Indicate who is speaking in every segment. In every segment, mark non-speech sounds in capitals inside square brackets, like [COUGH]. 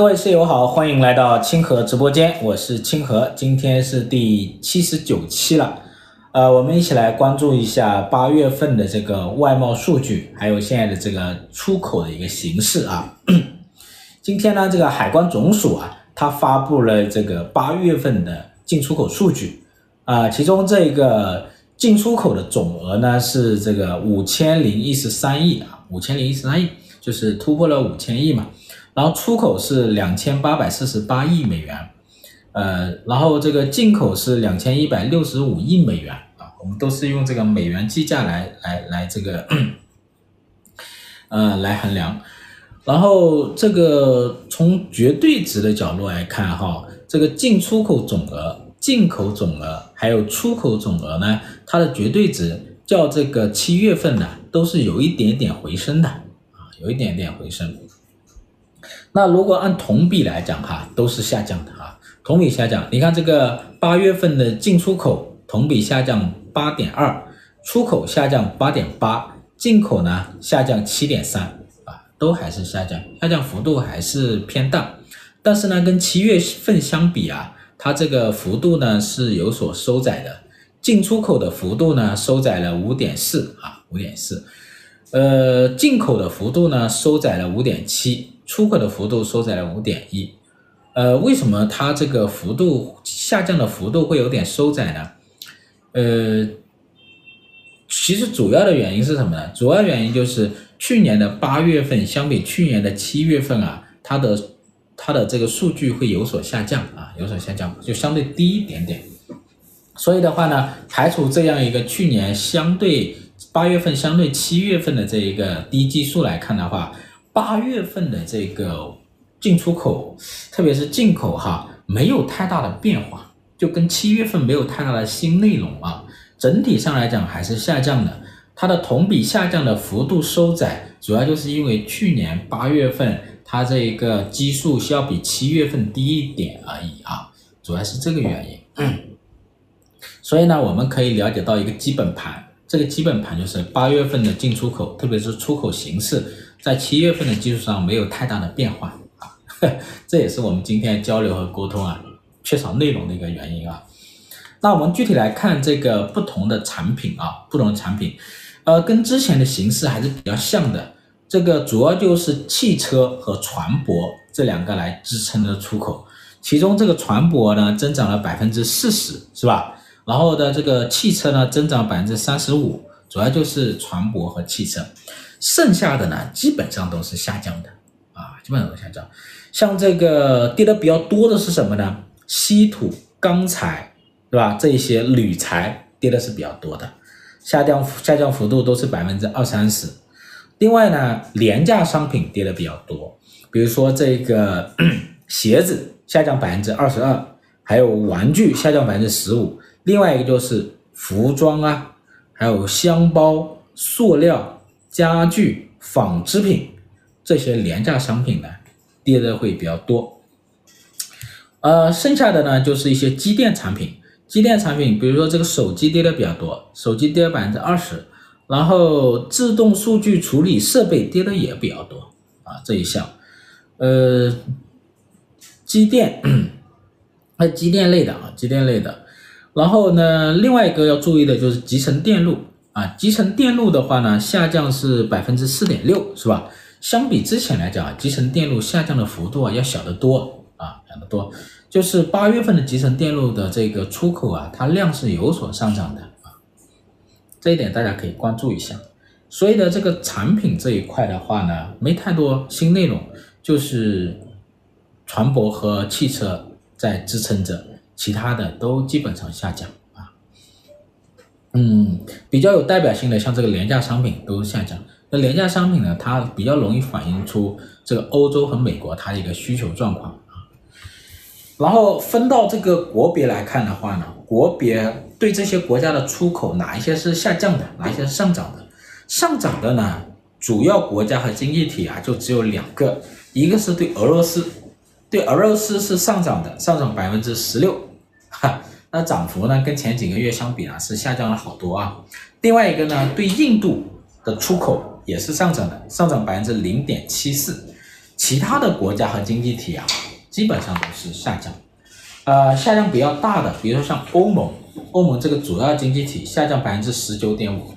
Speaker 1: 各位室友好，欢迎来到清河直播间，我是清河，今天是第七十九期了，呃，我们一起来关注一下八月份的这个外贸数据，还有现在的这个出口的一个形势啊。[CLEARS THROAT] 今天呢，这个海关总署啊，它发布了这个八月份的进出口数据啊，其中这个进出口的总额呢是这个五千零一十三亿啊，五千零一十三亿，就是突破了五千亿嘛。然后出口是两千八百四十八亿美元，呃，然后这个进口是两千一百六十五亿美元啊，我们都是用这个美元计价来来来这个，呃，来衡量。然后这个从绝对值的角度来看哈，这个进出口总额、进口总额还有出口总额呢，它的绝对值较这个七月份呢都是有一点点回升的啊，有一点点回升。那如果按同比来讲哈，都是下降的哈，同比下降。你看这个八月份的进出口同比下降八点二，出口下降八点八，进口呢下降七点三啊，都还是下降，下降幅度还是偏大。但是呢，跟七月份相比啊，它这个幅度呢是有所收窄的，进出口的幅度呢收窄了五点四啊，五点四，呃，进口的幅度呢收窄了五点七。出口的幅度收窄了五点一，呃，为什么它这个幅度下降的幅度会有点收窄呢？呃，其实主要的原因是什么呢？主要原因就是去年的八月份相比去年的七月份啊，它的它的这个数据会有所下降啊，有所下降，就相对低一点点。所以的话呢，排除这样一个去年相对八月份相对七月份的这一个低基数来看的话。八月份的这个进出口，特别是进口哈，没有太大的变化，就跟七月份没有太大的新内容啊。整体上来讲还是下降的，它的同比下降的幅度收窄，主要就是因为去年八月份它这一个基数需要比七月份低一点而已啊，主要是这个原因。[CLEARS THROAT] 所以呢，我们可以了解到一个基本盘，这个基本盘就是八月份的进出口，特别是出口形势。在七月份的基础上没有太大的变化啊，这也是我们今天交流和沟通啊缺少内容的一个原因啊。那我们具体来看这个不同的产品啊，不同的产品，呃，跟之前的形式还是比较像的。这个主要就是汽车和船舶这两个来支撑的出口，其中这个船舶呢增长了百分之四十，是吧？然后的这个汽车呢增长百分之三十五，主要就是船舶和汽车。剩下的呢，基本上都是下降的啊，基本上都下降。像这个跌的比较多的是什么呢？稀土、钢材，对吧？这一些铝材跌的是比较多的，下降下降幅度都是百分之二三十。另外呢，廉价商品跌的比较多，比如说这个 [COUGHS] 鞋子下降百分之二十二，还有玩具下降百分之十五。另外一个就是服装啊，还有箱包、塑料。家具、纺织品这些廉价商品呢，跌的会比较多。呃，剩下的呢就是一些机电产品，机电产品，比如说这个手机跌的比较多，手机跌了百分之二十，然后自动数据处理设备跌的也比较多啊，这一项，呃，机电，那机电类的啊，机电类的，然后呢，另外一个要注意的就是集成电路。啊，集成电路的话呢，下降是百分之四点六，是吧？相比之前来讲啊，集成电路下降的幅度啊要小得多啊，小得多。就是八月份的集成电路的这个出口啊，它量是有所上涨的啊，这一点大家可以关注一下。所以呢，这个产品这一块的话呢，没太多新内容，就是船舶和汽车在支撑着，其他的都基本上下降。嗯，比较有代表性的，像这个廉价商品都下降。那廉价商品呢，它比较容易反映出这个欧洲和美国它的一个需求状况啊。然后分到这个国别来看的话呢，国别对这些国家的出口哪一些是下降的，哪一些是上涨的？上涨的呢，主要国家和经济体啊，就只有两个，一个是对俄罗斯，对俄罗斯是上涨的，上涨百分之十六，哈。那涨幅呢，跟前几个月相比啊，是下降了好多啊。另外一个呢，对印度的出口也是上涨的，上涨百分之零点七四。其他的国家和经济体啊，基本上都是下降。呃，下降比较大的，比如说像欧盟，欧盟这个主要经济体下降百分之十九点五。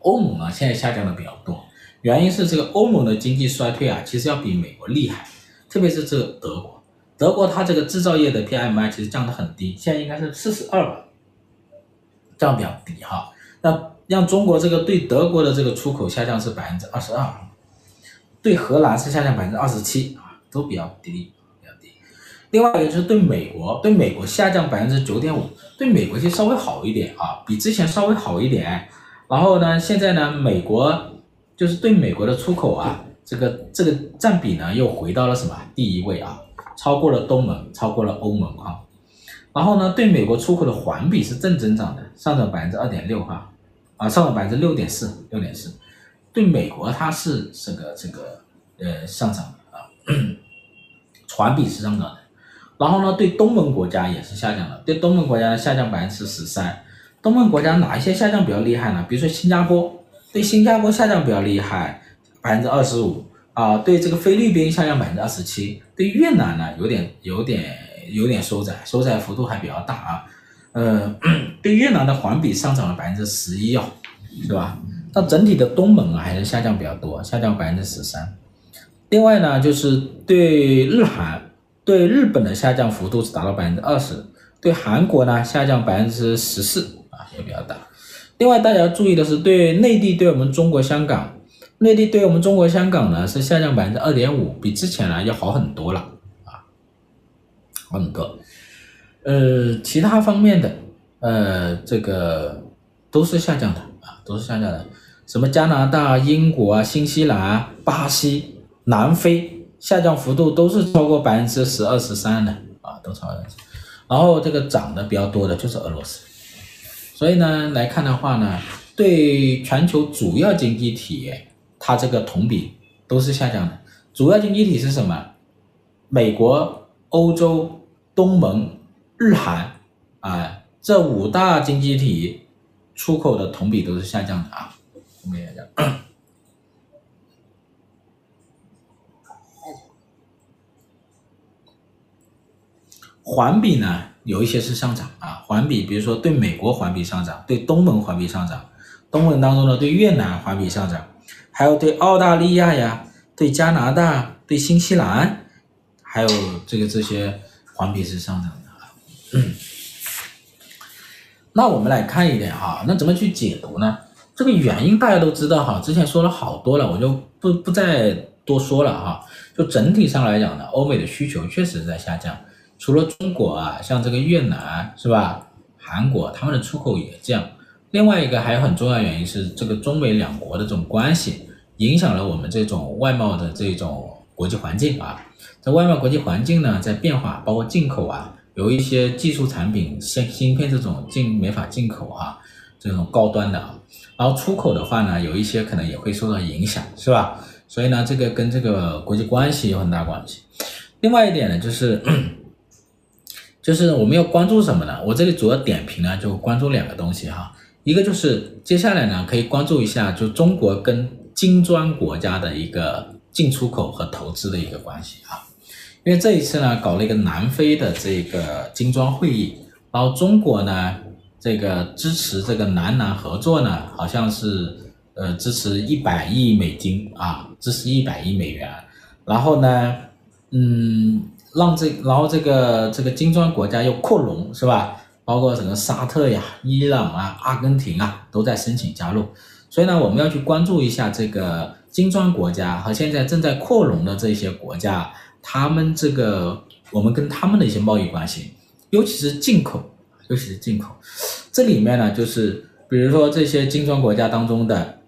Speaker 1: 欧盟呢，现在下降的比较多，原因是这个欧盟的经济衰退啊，其实要比美国厉害，特别是这个德国，德国它这个制造业的 PMI 其实降得很低，现在应该是四十二吧，降比较低哈。那让中国这个对德国的这个出口下降是百分之二十二，对荷兰是下降百分之二十七啊，都比较低，比较低。另外一个就是对美国，对美国下降百分之九点五，对美国就稍微好一点啊，比之前稍微好一点。然后呢，现在呢，美国就是对美国的出口啊，这个这个占比呢又回到了什么第一位啊，超过了东盟，超过了欧盟啊。然后呢，对美国出口的环比是正增长的，上涨百分之二点六哈，啊，上涨百分之六点四，六点四。对美国它是这个这个呃上涨的啊，[CLEARS THROAT] 环比是上涨的。然后呢，对东盟国家也是下降的，对东盟国家下降百分之十三。东盟国家哪一些下降比较厉害呢？比如说新加坡，对新加坡下降比较厉害，百分之二十五啊。对这个菲律宾下降百分之二十七，对越南呢有点有点有点收窄，收窄幅度还比较大啊。呃，[CLEARS THROAT] 对越南的环比上涨了百分之十一哦，是吧？那整体的东盟啊还是下降比较多，下降百分之十三。另外呢，就是对日韩，对日本的下降幅度是达到百分之二十，对韩国呢下降百分之十四啊。也比较大。另外，大家要注意的是，对内地对我们中国香港，内地对我们中国香港呢是下降百分之二点五，比之前呢要好很多了啊，好很多。呃，其他方面的，呃，这个都是下降的啊，都是下降的。什么加拿大、英国啊、新西兰、巴西、南非，下降幅度都是超过百分之十二、十三的啊，都超过。然后这个涨的比较多的就是俄罗斯。所以呢，来看的话呢，对全球主要经济体，它这个同比都是下降的。主要经济体是什么？美国、欧洲、东盟、日韩啊，这五大经济体出口的同比都是下降的啊，同比下降。[COUGHS] 环比呢？有一些是上涨啊，环比，比如说对美国环比上涨，对东盟环比上涨，东盟当中呢，对越南环比上涨，还有对澳大利亚呀，对加拿大，对新西兰，还有这个这些环比是上涨的。嗯，那我们来看一点哈，那怎么去解读呢？这个原因大家都知道哈，之前说了好多了，我就不不再多说了哈。就整体上来讲呢，欧美的需求确实在下降。除了中国啊，像这个越南是吧？韩国他们的出口也降。另外一个还有很重要原因是，这个中美两国的这种关系影响了我们这种外贸的这种国际环境啊。这外贸国际环境呢在变化，包括进口啊，有一些技术产品像芯片这种进没法进口啊，这种高端的啊。然后出口的话呢，有一些可能也会受到影响，是吧？所以呢，这个跟这个国际关系有很大关系。另外一点呢，就是。[CLEARS THROAT] 就是我们要关注什么呢？我这里主要点评呢，就关注两个东西哈。一个就是接下来呢，可以关注一下，就中国跟金砖国家的一个进出口和投资的一个关系啊。因为这一次呢，搞了一个南非的这个金砖会议，然后中国呢，这个支持这个南南合作呢，好像是呃支持一百亿美金啊，支持一百亿美元。然后呢，嗯。让这，然后这个这个金砖国家又扩容，是吧？包括什么沙特呀、伊朗啊、阿根廷啊，都在申请加入。所以呢，我们要去关注一下这个金砖国家和现在正在扩容的这些国家，他们这个我们跟他们的一些贸易关系，尤其是进口，尤其是进口。这里面呢，就是比如说这些金砖国家当中的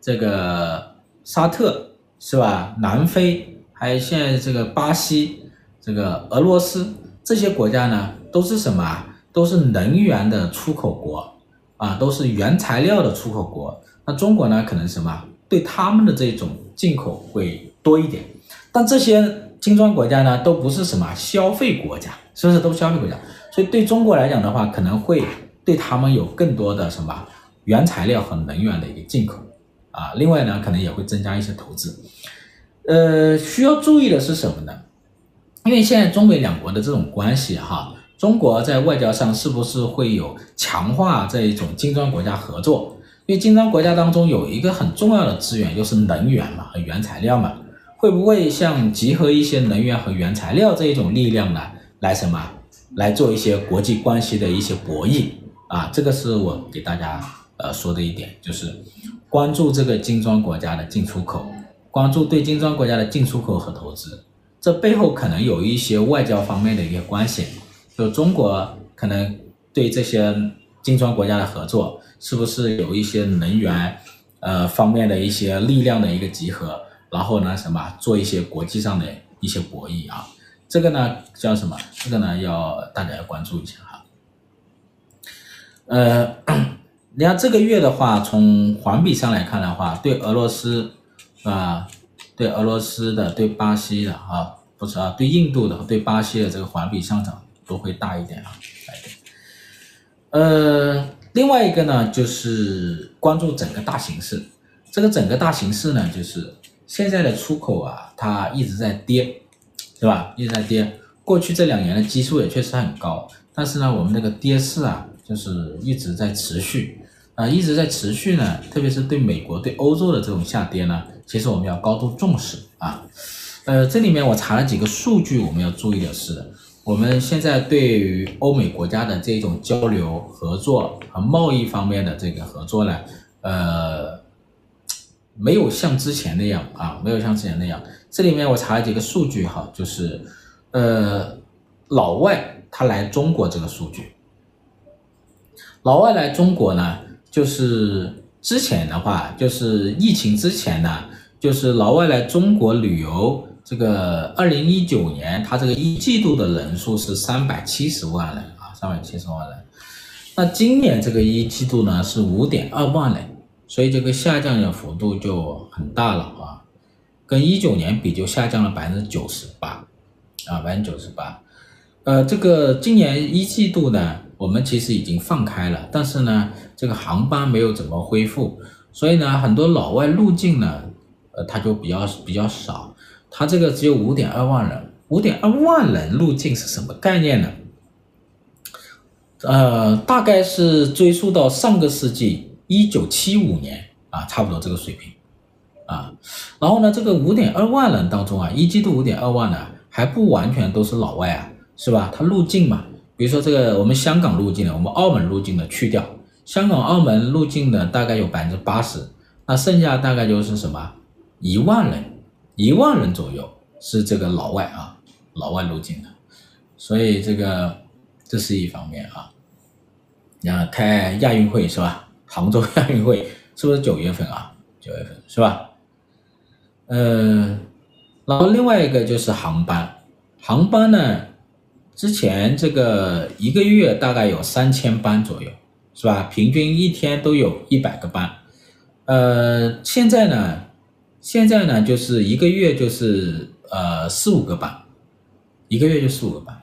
Speaker 1: 这个沙特，是吧？南非。还有现在这个巴西、这个俄罗斯这些国家呢，都是什么？都是能源的出口国啊，都是原材料的出口国。那中国呢，可能什么？对他们的这种进口会多一点。但这些金砖国家呢，都不是什么消费国家，是不是都消费国家？所以对中国来讲的话，可能会对他们有更多的什么原材料和能源的一个进口啊。另外呢，可能也会增加一些投资。呃，需要注意的是什么呢？因为现在中美两国的这种关系哈，中国在外交上是不是会有强化这一种金砖国家合作？因为金砖国家当中有一个很重要的资源，就是能源嘛和原材料嘛，会不会像集合一些能源和原材料这一种力量呢，来什么来做一些国际关系的一些博弈啊？这个是我给大家呃说的一点，就是关注这个金砖国家的进出口，关注对金砖国家的进出口和投资，这背后可能有一些外交方面的一些关系，就中国可能对这些金砖国家的合作。是不是有一些能源，呃方面的一些力量的一个集合，然后呢什么做一些国际上的一些博弈啊？这个呢叫什么？这个呢要大家要关注一下哈。呃，你看这个月的话，从环比上来看的话，对俄罗斯啊，对俄罗斯的，对巴西的啊，不是啊，对印度的，对巴西的这个环比上涨都会大一点啊，大一点。呃。另外一个呢，就是关注整个大形势。这个整个大形势呢，就是现在的出口啊，它一直在跌，对吧？一直在跌。过去这两年的基数也确实很高，但是呢，我们这个跌势啊，就是一直在持续啊，一直在持续呢。特别是对美国、对欧洲的这种下跌呢，其实我们要高度重视啊。呃，这里面我查了几个数据，我们要注意的是。我们现在对于欧美国家的这种交流合作和贸易方面的这个合作呢，呃，没有像之前那样啊，没有像之前那样。这里面我查了几个数据哈，就是呃，老外他来中国这个数据，老外来中国呢，就是之前的话，就是疫情之前呢，就是老外来中国旅游。这个二零一九年，它这个一季度的人数是三百七十万人啊，三百七十万人。那今年这个一季度呢是五点二万人，所以这个下降的幅度就很大了啊，跟一九年比就下降了百分之九十八啊，百分之九十八。呃，这个今年一季度呢，我们其实已经放开了，但是呢，这个航班没有怎么恢复，所以呢，很多老外入境呢，呃，它就比较比较少。它这个只有五点二万人，五点二万人入境是什么概念呢？呃，大概是追溯到上个世纪一九七五年啊，差不多这个水平啊。然后呢，这个五点二万人当中啊，一季度五点二万呢，还不完全都是老外啊，是吧？他入境嘛，比如说这个我们香港入境的，我们澳门入境的去掉，香港、澳门入境的大概有百分之八十，那剩下大概就是什么一万人。一万人左右是这个老外啊，老外入境的，所以这个这是一方面啊。你看开亚运会是吧？杭州 [LAUGHS] 亚运会是不是九月份啊？九月份是吧？嗯，然后另外一个就是航班，航班呢，之前这个一个月大概有三千班左右，是吧？平均一天都有一百个班，呃，现在呢？现在呢，就是一个月就是呃四五个班，一个月就四五个班，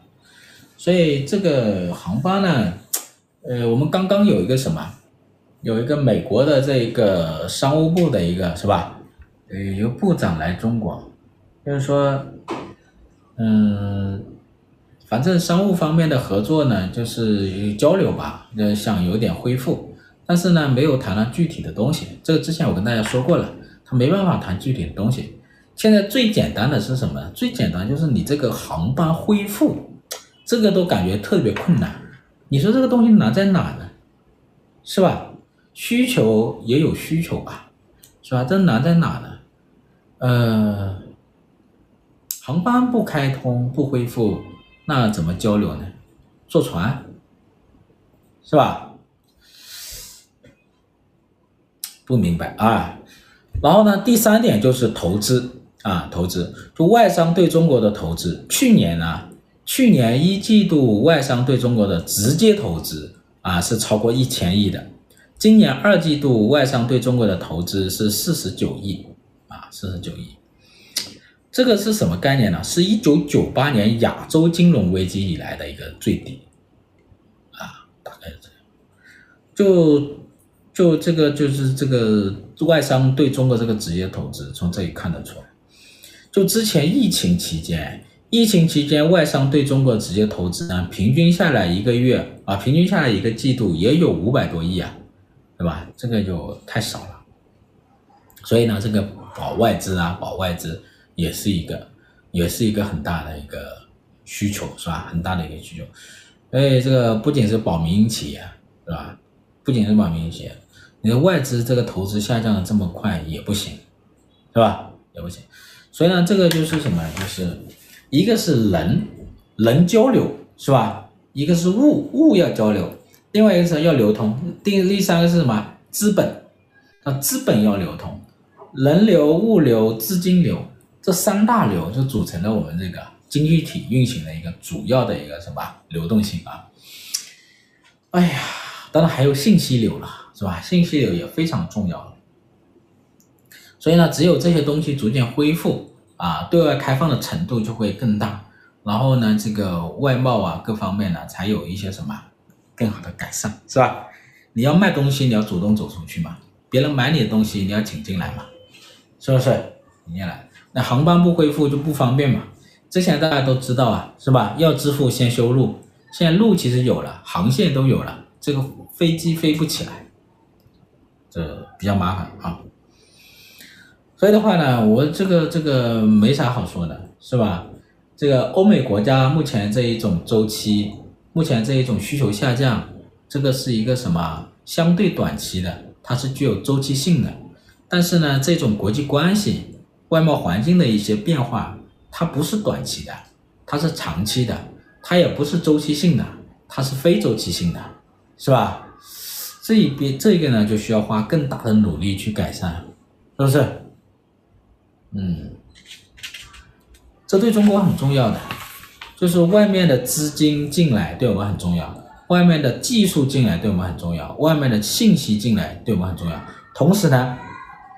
Speaker 1: 所以这个航班呢，呃，我们刚刚有一个什么，有一个美国的这一个商务部的一个是吧，呃，一个部长来中国，就是说，嗯，反正商务方面的合作呢，就是交流吧，呃，想有点恢复，但是呢，没有谈到具体的东西，这个之前我跟大家说过了。他没办法谈具体的东西。现在最简单的是什么？最简单就是你这个航班恢复，这个都感觉特别困难。你说这个东西难在哪呢？是吧？需求也有需求吧，是吧？这难在哪呢？呃，航班不开通不恢复，那怎么交流呢？坐船，是吧？不明白啊。然后呢，第三点就是投资啊，投资就外商对中国的投资。去年呢，去年一季度外商对中国的直接投资啊是超过一千亿的。今年二季度外商对中国的投资是四十九亿啊，四十九亿。这个是什么概念呢？是一九九八年亚洲金融危机以来的一个最低啊，大概是这样。就。就这个就是这个外商对中国这个直接投资，从这里看得出来。就之前疫情期间，疫情期间外商对中国直接投资呢，平均下来一个月啊，平均下来一个季度也有五百多亿啊，对吧？这个就太少了。所以呢，这个保外资啊，保外资也是一个，也是一个很大的一个需求，是吧？很大的一个需求。所以这个不仅是保民营企业，是吧？不仅是保民营企业，你的外资这个投资下降的这么快也不行，是吧？也不行。所以呢，这个就是什么？就是一个是人，人交流，是吧？一个是物，物要交流，另外一个是要流通。第第三个是什么？资本，那，资本要流通。人流、物流、资金流，这三大流就组成了我们这个经济体运行的一个主要的一个什么流动性啊？哎呀，当然还有信息流了，是吧？信息流也非常重要。所以呢，只有这些东西逐渐恢复啊，对外开放的程度就会更大，然后呢，这个外贸啊各方面呢，才有一些什么更好的改善，是吧？你要卖东西，你要主动走出去嘛，别人买你的东西，你要请进来嘛。是不是？明年来，那航班不恢复就不方便嘛。之前大家都知道啊，是吧？要支付先修路，现在路其实有了，航线都有了，这个飞机飞不起来，这比较麻烦啊。所以的话呢，我这个这个没啥好说的，是吧？这个欧美国家目前这一种周期，目前这一种需求下降，这个是一个什么？相对短期的，它是具有周期性的。但是呢，这种国际关系、外贸环境的一些变化，它不是短期的，它是长期的，它也不是周期性的，它是非周期性的，是吧？这一边这个呢，就需要花更大的努力去改善，是不是？嗯，这对中国很重要的，就是外面的资金进来对我们很重要，外面的技术进来对我们很重要，外面的信息进来对我们很重要，同时呢。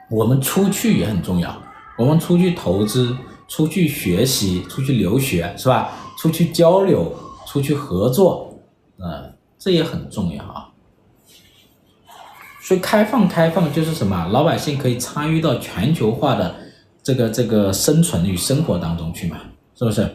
Speaker 1: 我们出去也很重要，我们出去投资、出去学习、出去留学，是吧？出去交流、出去合作，嗯，这也很重要啊。所以开放开放就是什么？老百姓可以参与到全球化的这个这个生存与生活当中去嘛，是不是？